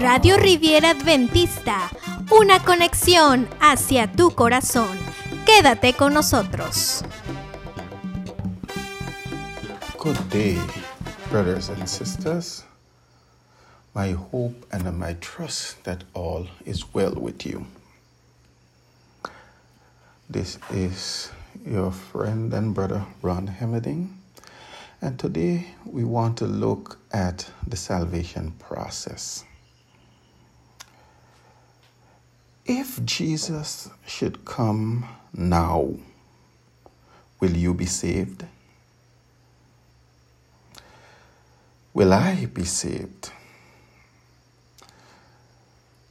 Radio Riviera Adventista, una conexión hacia tu corazón. Quédate con nosotros. Good day, brothers and sisters. My hope and my trust that all is well with you. This is your friend and brother Ron Hemmerding, and today we want to look at the salvation process. If Jesus should come now, will you be saved? Will I be saved?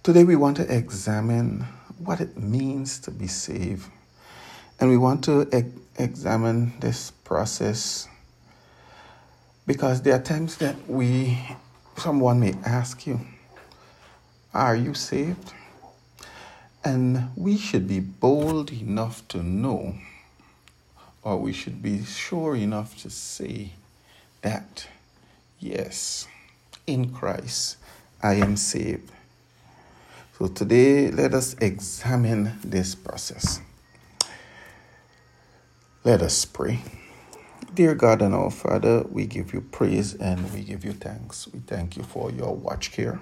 Today we want to examine what it means to be saved. And we want to e- examine this process because there are times that we, someone may ask you, Are you saved? And we should be bold enough to know, or we should be sure enough to say that, yes, in Christ I am saved. So today, let us examine this process. Let us pray. Dear God and our Father, we give you praise and we give you thanks. We thank you for your watch care.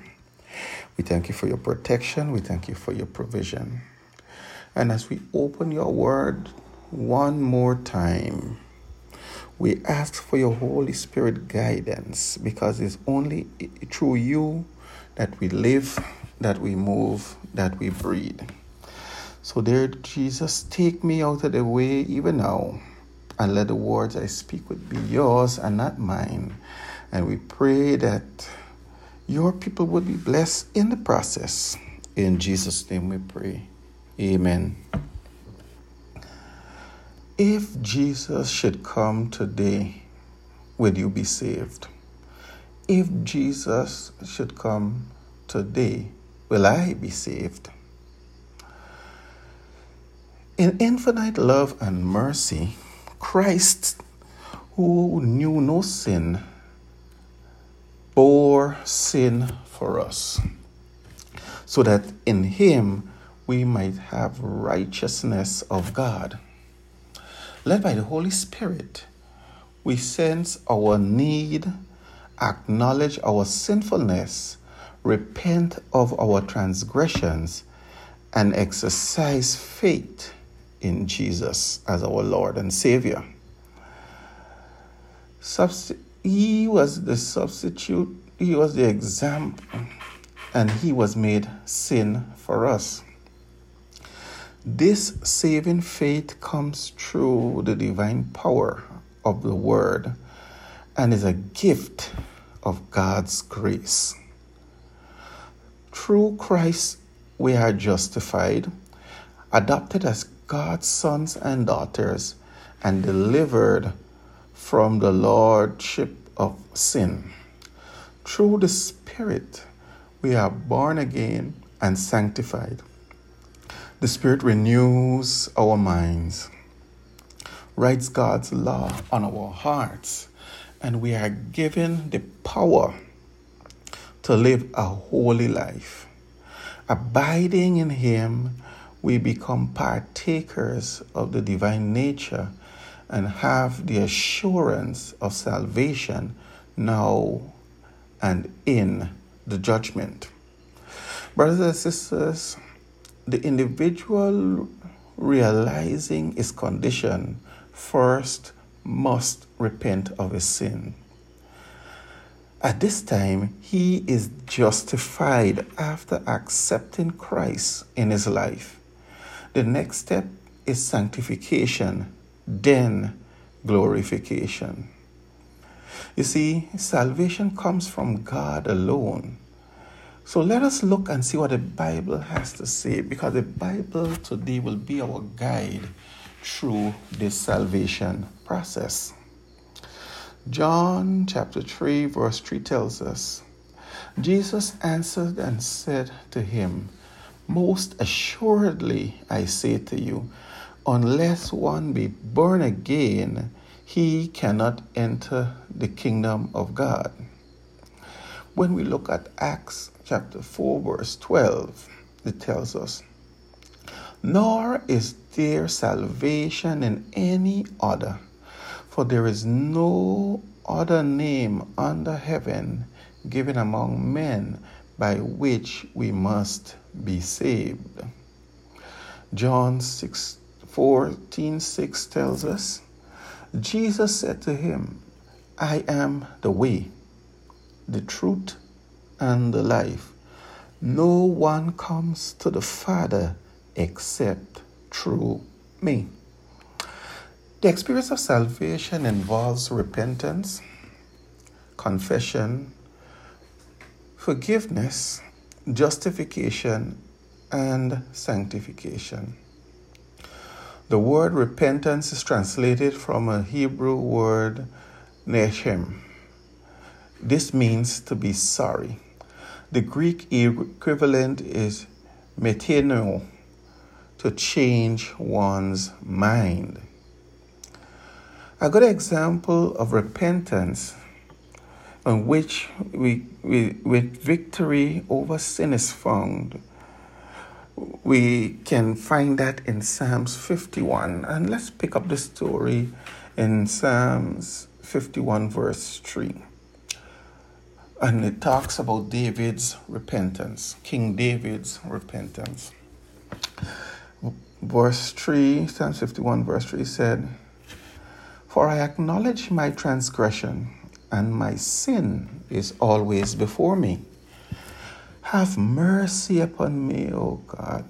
We thank you for your protection. We thank you for your provision. And as we open your word one more time, we ask for your Holy Spirit guidance because it's only through you that we live, that we move, that we breathe. So, dear Jesus, take me out of the way even now and let the words I speak would be yours and not mine. And we pray that your people would be blessed in the process. In Jesus' name we pray. Amen. If Jesus should come today, will you be saved? If Jesus should come today, will I be saved? In infinite love and mercy, Christ, who knew no sin, bore sin for us, so that in him we might have righteousness of God. Led by the Holy Spirit, we sense our need, acknowledge our sinfulness, repent of our transgressions, and exercise faith in Jesus as our Lord and Savior. Subst- he was the substitute, he was the example, and he was made sin for us. This saving faith comes through the divine power of the Word and is a gift of God's grace. Through Christ, we are justified, adopted as God's sons and daughters, and delivered from the lordship of sin. Through the Spirit, we are born again and sanctified. The Spirit renews our minds, writes God's law on our hearts, and we are given the power to live a holy life. Abiding in Him, we become partakers of the divine nature and have the assurance of salvation now and in the judgment. Brothers and sisters, the individual realizing his condition first must repent of his sin. At this time, he is justified after accepting Christ in his life. The next step is sanctification, then glorification. You see, salvation comes from God alone. So let us look and see what the Bible has to say because the Bible today will be our guide through this salvation process. John chapter 3, verse 3 tells us Jesus answered and said to him, Most assuredly I say to you, unless one be born again, he cannot enter the kingdom of God. When we look at Acts chapter 4, verse 12, it tells us, Nor is there salvation in any other, for there is no other name under heaven given among men by which we must be saved. John 6 14 6 tells us, Jesus said to him, I am the way, the truth, and the life. No one comes to the Father except through me. The experience of salvation involves repentance, confession, forgiveness, justification, and sanctification. The word repentance is translated from a Hebrew word nechem. This means to be sorry. The Greek equivalent is metanoeo, to change one's mind. A good example of repentance on which we, we, with victory over sin is found. We can find that in Psalms 51. And let's pick up the story in Psalms 51, verse 3. And it talks about David's repentance, King David's repentance. Verse 3, Psalms 51, verse 3 said, For I acknowledge my transgression and my sin is always before me. Have mercy upon me, O God.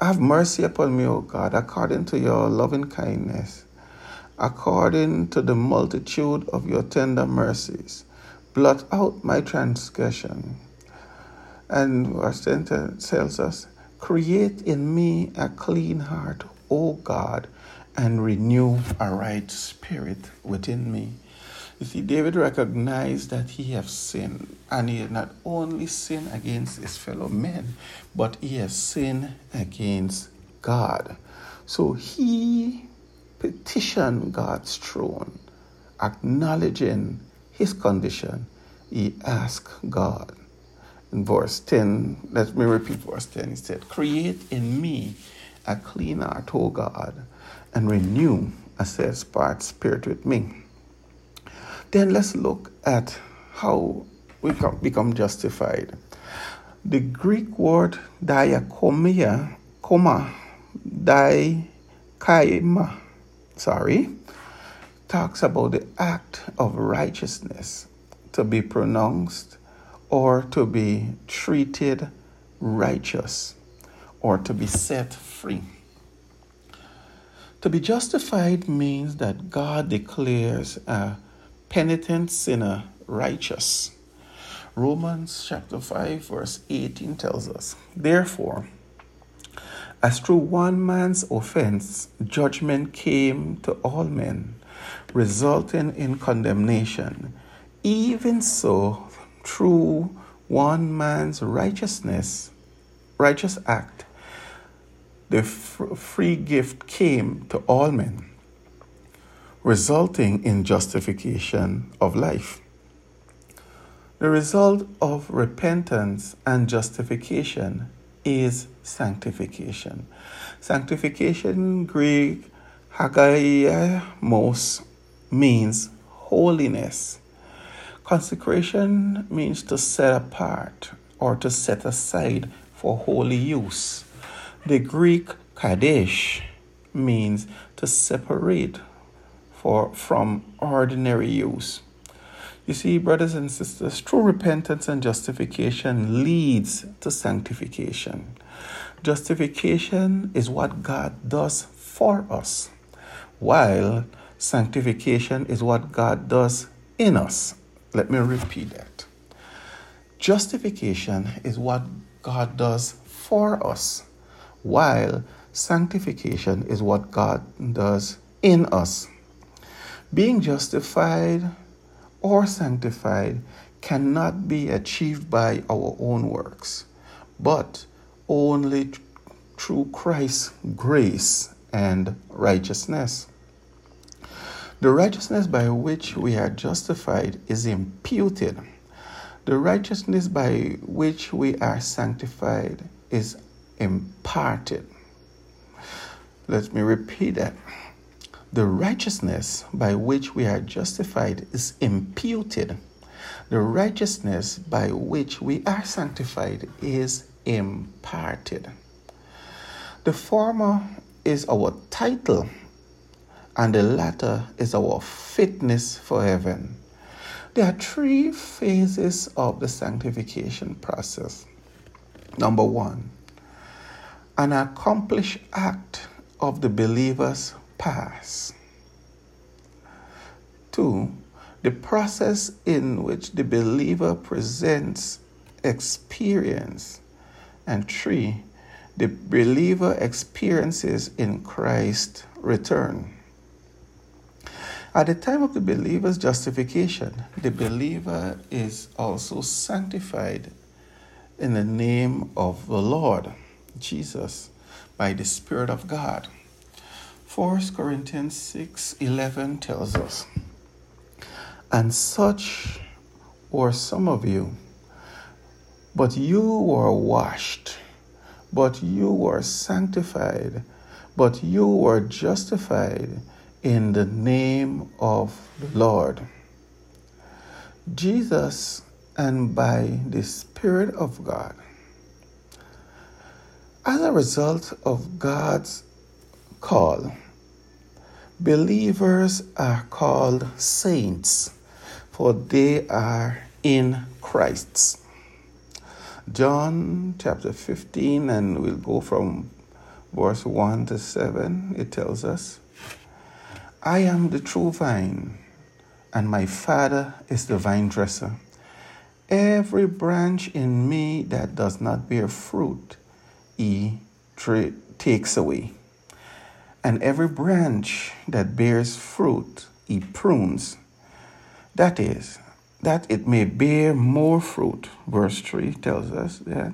Have mercy upon me, O God, according to your loving kindness, according to the multitude of your tender mercies. Blot out my transgression. And verse 10 tells us, Create in me a clean heart, O God, and renew a right spirit within me. You see, David recognized that he has sinned, and he had not only sinned against his fellow men, but he has sinned against God. So he petitioned God's throne, acknowledging his condition. He asked God. In verse 10, let me repeat verse 10. He said, Create in me a clean heart, O God, and renew a part spirit with me. Then let's look at how we become justified. The Greek word diakomia, koma, kaima, sorry, talks about the act of righteousness to be pronounced or to be treated righteous or to be set free. To be justified means that God declares a penitent sinner righteous. Romans chapter 5, verse 18 tells us, Therefore, as through one man's offense judgment came to all men, resulting in condemnation, even so, through one man's righteousness, righteous act, the free gift came to all men, resulting in justification of life. The result of repentance and justification is sanctification. Sanctification, Greek, hagiamos, means holiness. Consecration means to set apart or to set aside for holy use. The Greek kadesh means to separate for, from ordinary use. You see, brothers and sisters, true repentance and justification leads to sanctification. Justification is what God does for us, while sanctification is what God does in us. Let me repeat that. Justification is what God does for us, while sanctification is what God does in us. Being justified or sanctified cannot be achieved by our own works, but only through Christ's grace and righteousness. The righteousness by which we are justified is imputed. The righteousness by which we are sanctified is imparted. Let me repeat that. The righteousness by which we are justified is imputed. The righteousness by which we are sanctified is imparted. The former is our title, and the latter is our fitness for heaven. There are three phases of the sanctification process. Number one, an accomplished act of the believer's past. Two, the process in which the believer presents experience. And three, the believer experiences in Christ's return. At the time of the believer's justification, the believer is also sanctified in the name of the Lord Jesus by the Spirit of God. 1 Corinthians 6 11 tells us, And such were some of you, but you were washed but you were sanctified, but you were justified in the name of the Lord. Jesus and by the Spirit of God. As a result of God's call, believers are called saints, for they are in Christ. John chapter 15, and we'll go from verse 1 to 7. It tells us, I am the true vine, and my Father is the vine dresser. Every branch in me that does not bear fruit, he takes away. And every branch that bears fruit, he prunes. That is, that it may bear more fruit. Verse 3 tells us that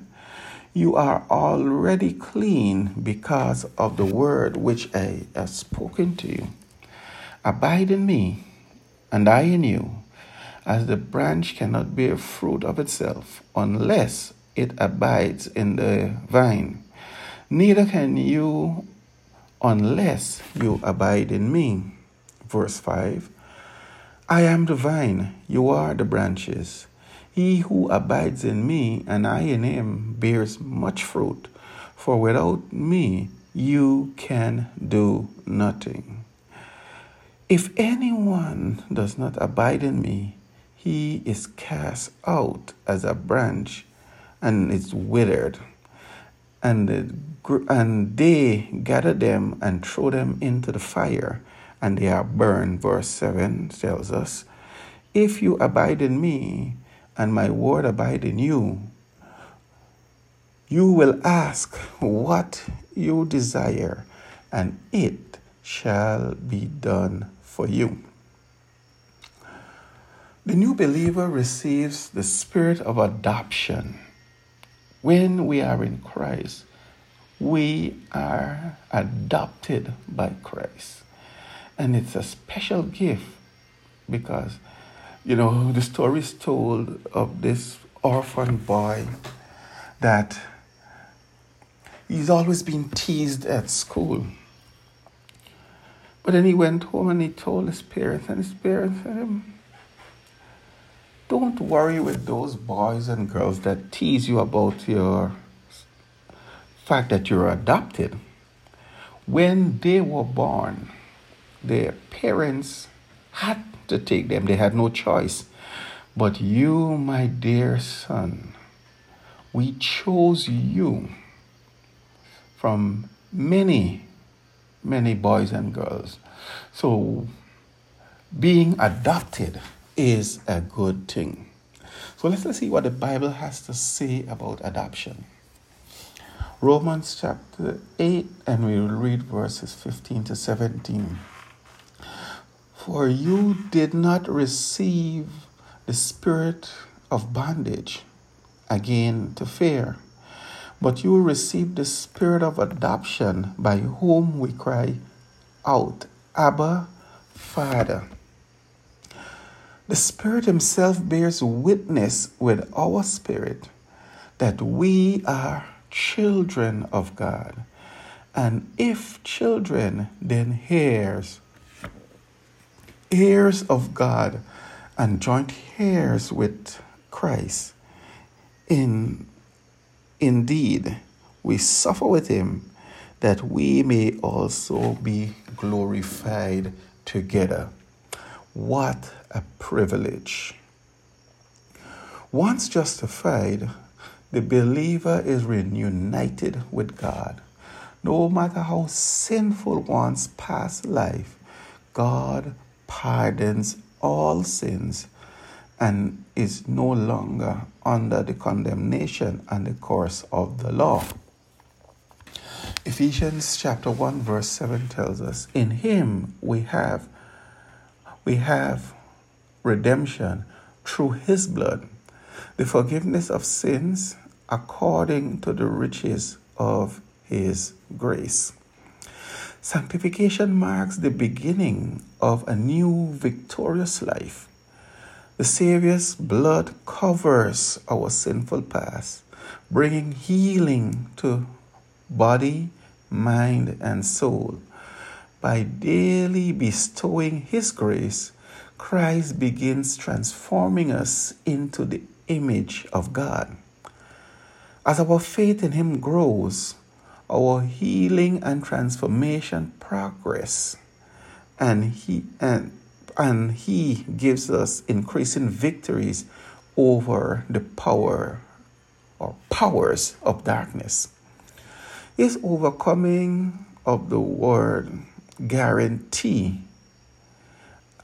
you are already clean because of the word which I have spoken to you. Abide in me, and I in you, as the branch cannot bear fruit of itself unless it abides in the vine. Neither can you unless you abide in me. Verse 5 I am the vine, you are the branches. He who abides in me and I in him bears much fruit, for without me you can do nothing. If anyone does not abide in me, he is cast out as a branch and it's withered. And, and they gather them and throw them into the fire and they are burned. Verse 7 tells us, If you abide in me, and my word abide in you, you will ask what you desire, and it shall be done for you. The new believer receives the spirit of adoption. When we are in Christ, we are adopted by Christ. And it's a special gift because, you know, the story is told of this orphan boy that he's always been teased at school. But then he went home and he told his parents, and his parents said Don't worry with those boys and girls that tease you about your fact that you're adopted. When they were born, their parents had to take them, they had no choice. But you, my dear son, we chose you from many, many boys and girls. So being adopted is a good thing. So let's, see what the Bible has to say about adoption. Romans chapter 8, and we will read verses 15 to 17. For you did not receive the spirit of bondage again to fear, but you received the spirit of adoption by whom we cry out, Abba, Father. The Spirit Himself bears witness with our spirit that we are children of God. And if children, then heirs, heirs of God, and joint heirs with Christ. In indeed, we suffer with him that we may also be glorified together. What a privilege! Once justified, the believer is reunited with God. No matter how sinful one's past life, God pardons all sins and is no longer under the condemnation and the curse of the law. Ephesians chapter 1 verse 7 tells us, In him we have we have redemption through his blood, the forgiveness of sins according to the riches of his grace. Sanctification marks the beginning of a new victorious life. The Savior's blood covers our sinful past, bringing healing to body, mind, and soul. By daily bestowing His grace, Christ begins transforming us into the image of God. As our faith in Him grows, our healing and transformation progress, and He and and He gives us increasing victories over the power or powers of darkness. His overcoming of the word guarantee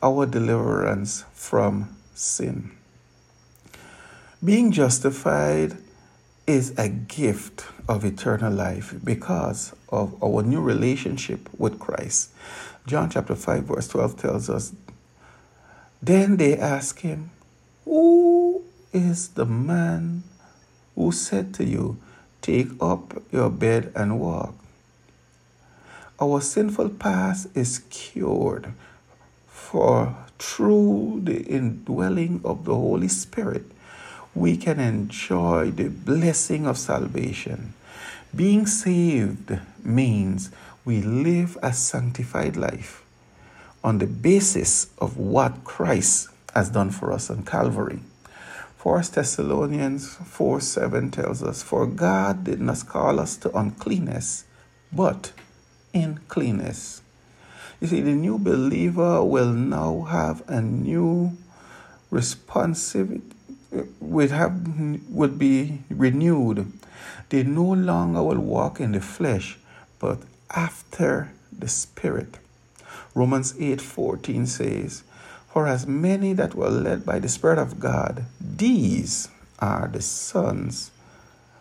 our deliverance from sin. Being justified is a gift of eternal life because of our new relationship with Christ. John chapter 5, verse 12 tells us Then they ask him, Who is the man who said to you, Take up your bed and walk? Our sinful past is cured, for through the indwelling of the Holy Spirit, we can enjoy the blessing of salvation. Being saved means we live a sanctified life on the basis of what Christ has done for us on Calvary. 1 Thessalonians 4 7 tells us, For God did not call us to uncleanness, but in cleanness. You see, the new believer will now have a new responsibility would have will be renewed. They no longer will walk in the flesh, but after the spirit. Romans 8:14 says, For as many that were led by the Spirit of God, these are the sons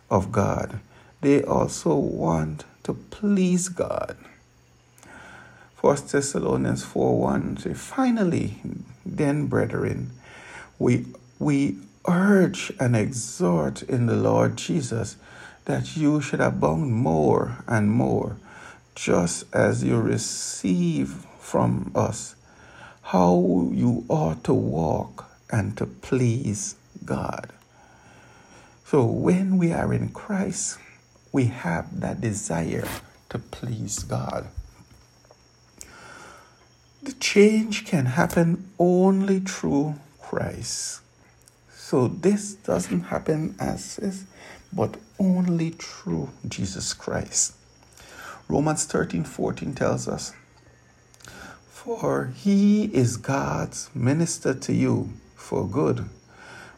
of God. They also want to please God. 1 Thessalonians 4 1 say, Finally, then, brethren, we, we urge and exhort in the Lord Jesus that you should abound more and more, just as you receive from us how you ought to walk and to please God. So when we are in Christ, we have that desire to please God. The change can happen only through Christ. So this doesn't happen as is, but only through Jesus Christ. Romans 13 14 tells us, For he is God's minister to you for good.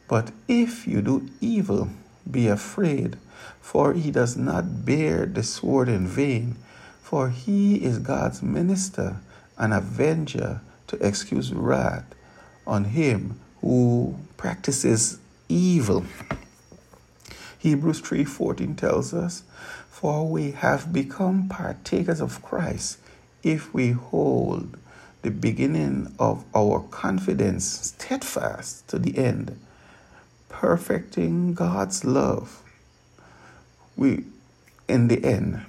But if you do evil, be afraid, for he does not bear the sword in vain, for he is God's minister, an avenger to excuse wrath on him who practices evil. Hebrews 3:14 tells us, "For we have become partakers of Christ if we hold the beginning of our confidence steadfast to the end, perfecting God's love." We in the end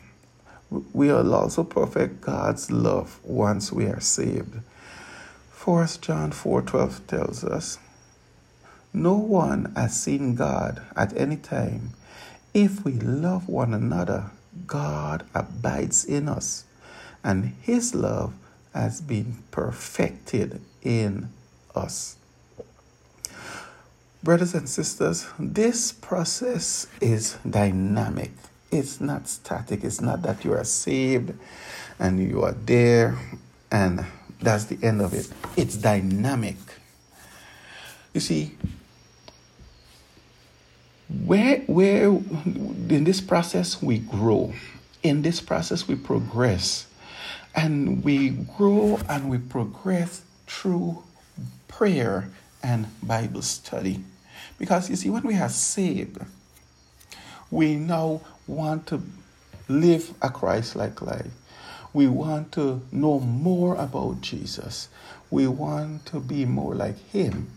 we will also perfect God's love once we are saved. 1 John 4:12 tells us, "No one has seen God at any time. If we love one another, God abides in us, and his love has been perfected in us." Brothers and sisters, this process is dynamic. It's not static. It's not that you are saved and you are there and that's the end of it. It's dynamic. You see, where where in this process we grow. In this process we progress. And we grow and we progress through prayer and Bible study. Because you see, when we are saved, we now want to live a Christ like life. We want to know more about Jesus. We want to be more like Him.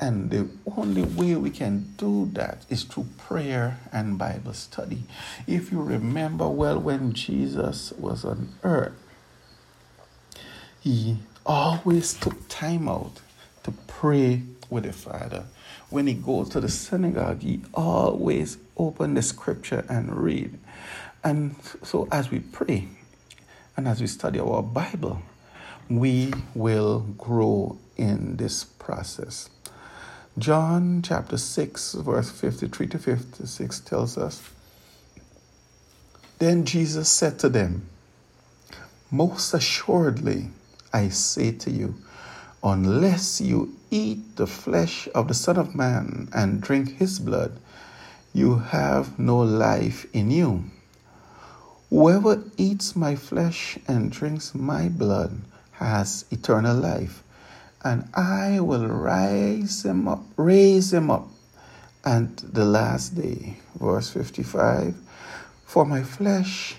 And the only way we can do that is through prayer and Bible study. If you remember well, when Jesus was on earth, he always took time out to pray with the Father. When he goes to the synagogue, he always open the scripture and read. And so as we pray and as we study our Bible, we will grow in this process. John chapter 6, verse 53 to 56 tells us Then Jesus said to them, Most assuredly, I say to you, unless you eat the flesh of the Son of Man and drink his blood, you have no life in you. Whoever eats my flesh and drinks my blood has eternal life, and I will rise him up, raise him up and the last day. Verse 55 For my flesh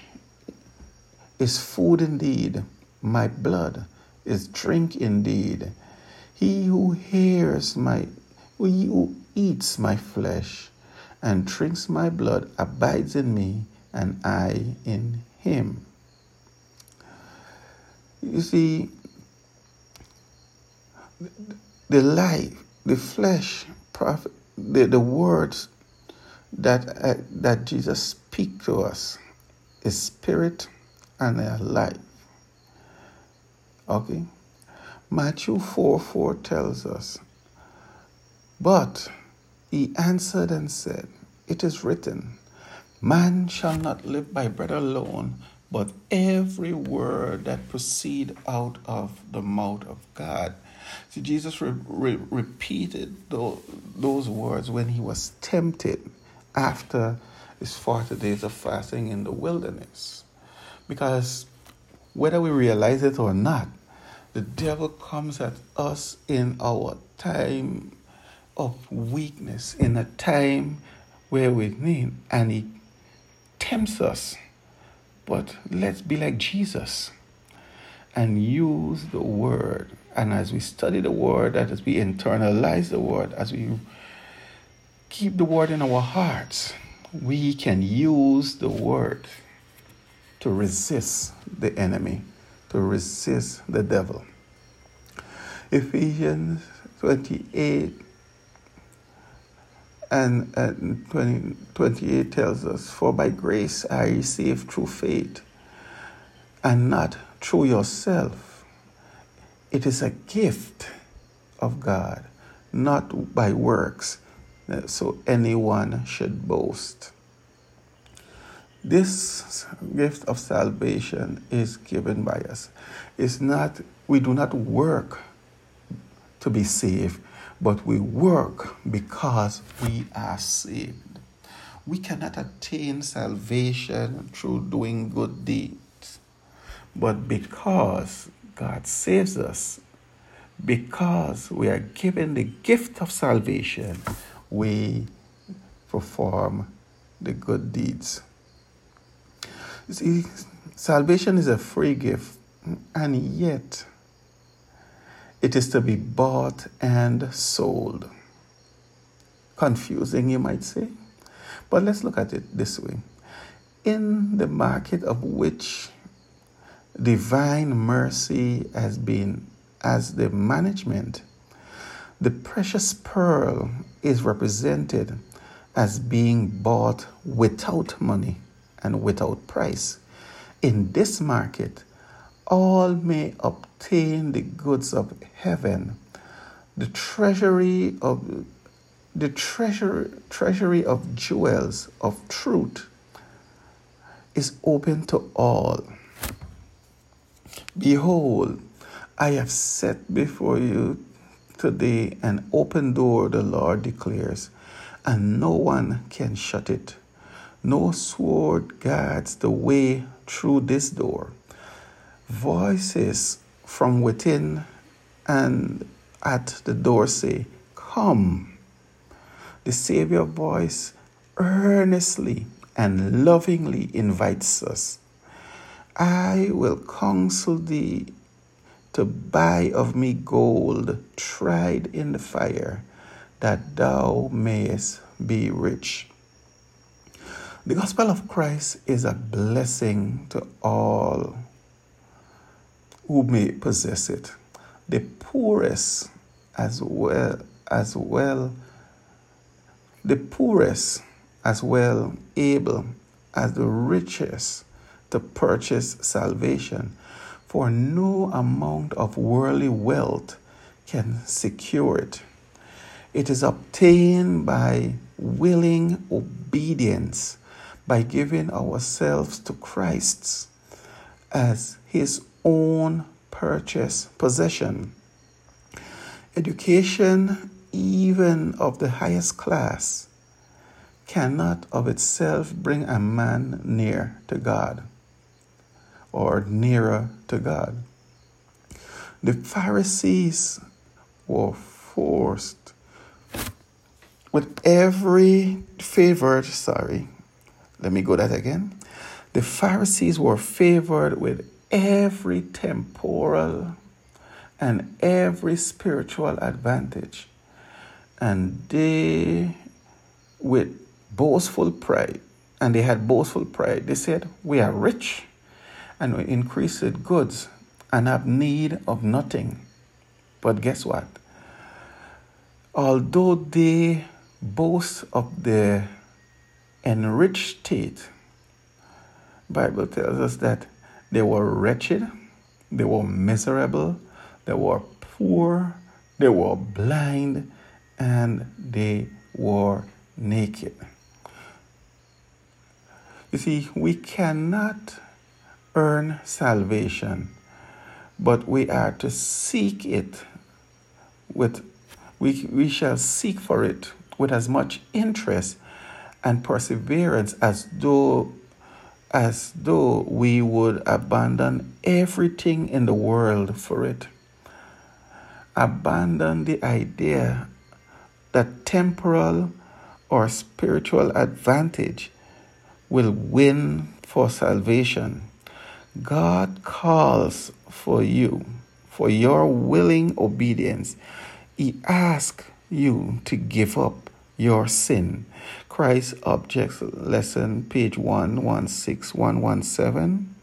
is food indeed, my blood is drink indeed. He who hears my, he who eats my flesh and drinks my blood abides in me, and I in him. You see, the life, the flesh, prophet, the, the words that uh, that Jesus speak to us is spirit and a life. Okay? Matthew 4 4 tells us, But he answered and said, It is written, Man shall not live by bread alone, but every word that proceed out of the mouth of God. See, Jesus re- re- repeated those, those words when he was tempted after his 40 days of fasting in the wilderness. Because whether we realize it or not, the devil comes at us in our time of weakness, in a time where we need, and he tempts us. But let's be like Jesus and use the word. And as we study the word, as we internalize the word, as we keep the word in our hearts, we can use the word to resist the enemy, to resist the devil. Ephesians 28 and, and 20, 28 tells us, For by grace I received through faith, and not through yourself. It is a gift of God, not by works, so anyone should boast. This gift of salvation is given by us. It's not, we do not work to be saved, but we work because we are saved. We cannot attain salvation through doing good deeds, but because God saves us, because we are given the gift of salvation, we perform the good deeds. You see, salvation is a free gift, and yet it is to be bought and sold. Confusing, you might say. But let's look at it this way. In the market of which divine mercy has been as the management. The precious pearl is represented as being bought without money and without price. In this market, all may obtain the goods of heaven. The treasury of the treasure, treasury of jewels of truth is open to all. Behold, I have set before you today an open door, the Lord declares, and no one can shut it. No sword guards the way through this door. Voices from within and at the door say, Come. The Savior voice earnestly and lovingly invites us. I will counsel thee to buy of me gold tried in the fire, that thou mayest be rich. The gospel of Christ is a blessing to all who may possess it, the poorest as well as well the poorest as well able as the richest to purchase salvation, for no amount of worldly wealth can secure it. It is obtained by willing obedience, by giving ourselves to Christ as His own purchase possession. Education, even of the highest class, cannot of itself bring a man near to God or nearer to God. The Pharisees were forced with every favored, sorry, let me go that again. The Pharisees were favored with every temporal and every spiritual advantage. And they, with boastful pride, and they had boastful pride, they said, We are rich and we increase in goods and have need of nothing. But guess what? Although they boast of their enriched state, Bible tells us that they were wretched, they were miserable, they were poor, they were blind, and they were naked. You see, we cannot earn salvation, but we are to seek it with we, we shall seek for it with as much interest and perseverance as though as though we would abandon everything in the world for it. Abandon the idea that temporal or spiritual advantage will win for salvation. God calls for you, for your willing obedience. He asks you to give up your sin. Christ Objects Lesson, page 116117,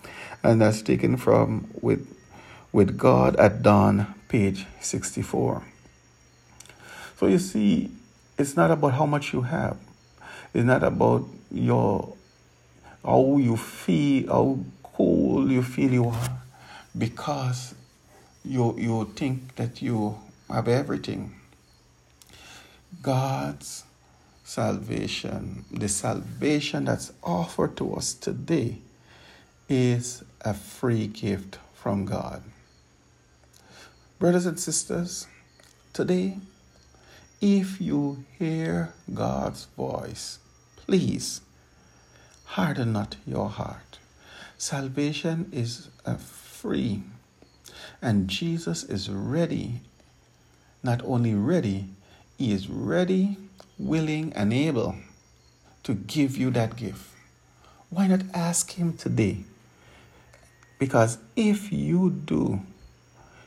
and that's taken from with, with God at Dawn, page 64. So you see, it's not about how much you have. It's not about your how you feel, how cool you feel you are because you, you think that you have everything. God's salvation, the salvation that's offered to us today, is a free gift from God. Brothers and sisters, today, if you hear God's voice, please harden not your heart. Salvation is free, and Jesus is ready. Not only ready, He is ready, willing, and able to give you that gift. Why not ask Him today? Because if you do,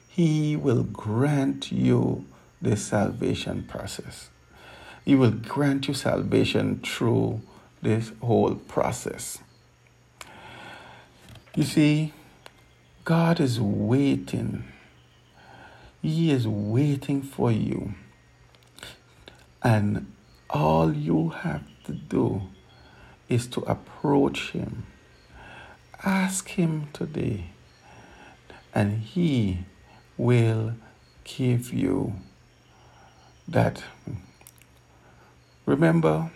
He will grant you the salvation process. He will grant you salvation through this whole process. You see, God is waiting. He is waiting for you. And all you have to do is to approach Him. Ask Him today, and He will give you that. Remember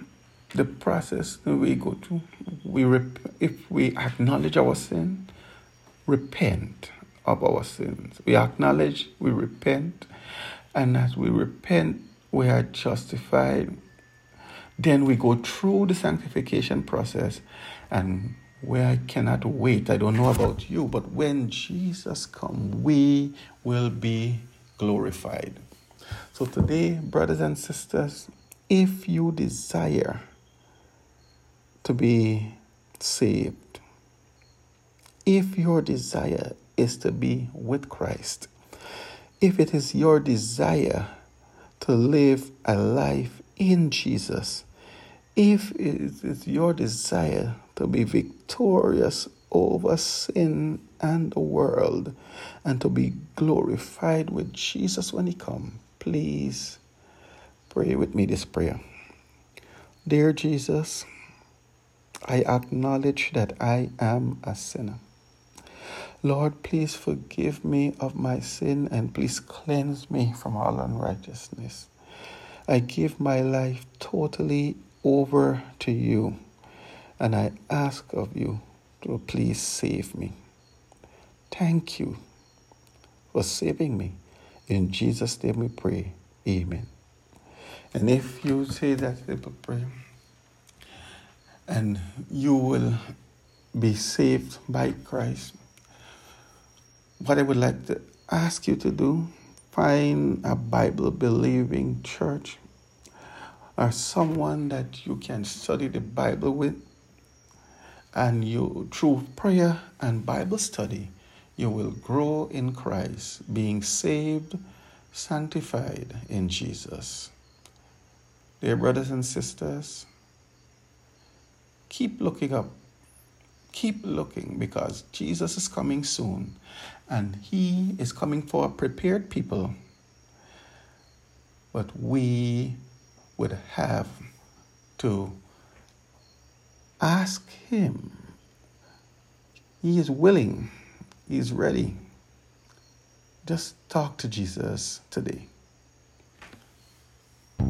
the process we go through. We rep- if we acknowledge our sin, repent of our sins. We acknowledge, we repent, and as we repent, we are justified. Then we go through the sanctification process, and where I cannot wait. I don't know about you, but when Jesus comes, we will be glorified. So today, brothers and sisters, if you desire to be saved, if your desire is to be with Christ, if it is your desire to live a life in Jesus, if it is your desire to be victorious over sin and the world and to be glorified with Jesus when he comes, please pray with me this prayer. Dear Jesus, I acknowledge that I am a sinner. Lord, please forgive me of my sin and please cleanse me from all unrighteousness. I give my life totally over to you and I ask of you to please save me. Thank you for saving me. In Jesus' name we pray. Amen. And if you say that little prayer, and you will be saved by Christ, what I would like to ask you to do, find a Bible believing church or someone that you can study the Bible with. And you, through prayer and Bible study, you will grow in Christ, being saved, sanctified in Jesus. Dear brothers and sisters, keep looking up. Keep looking because Jesus is coming soon and he is coming for prepared people. But we would have to ask him. He is willing, he is ready. Just talk to Jesus today.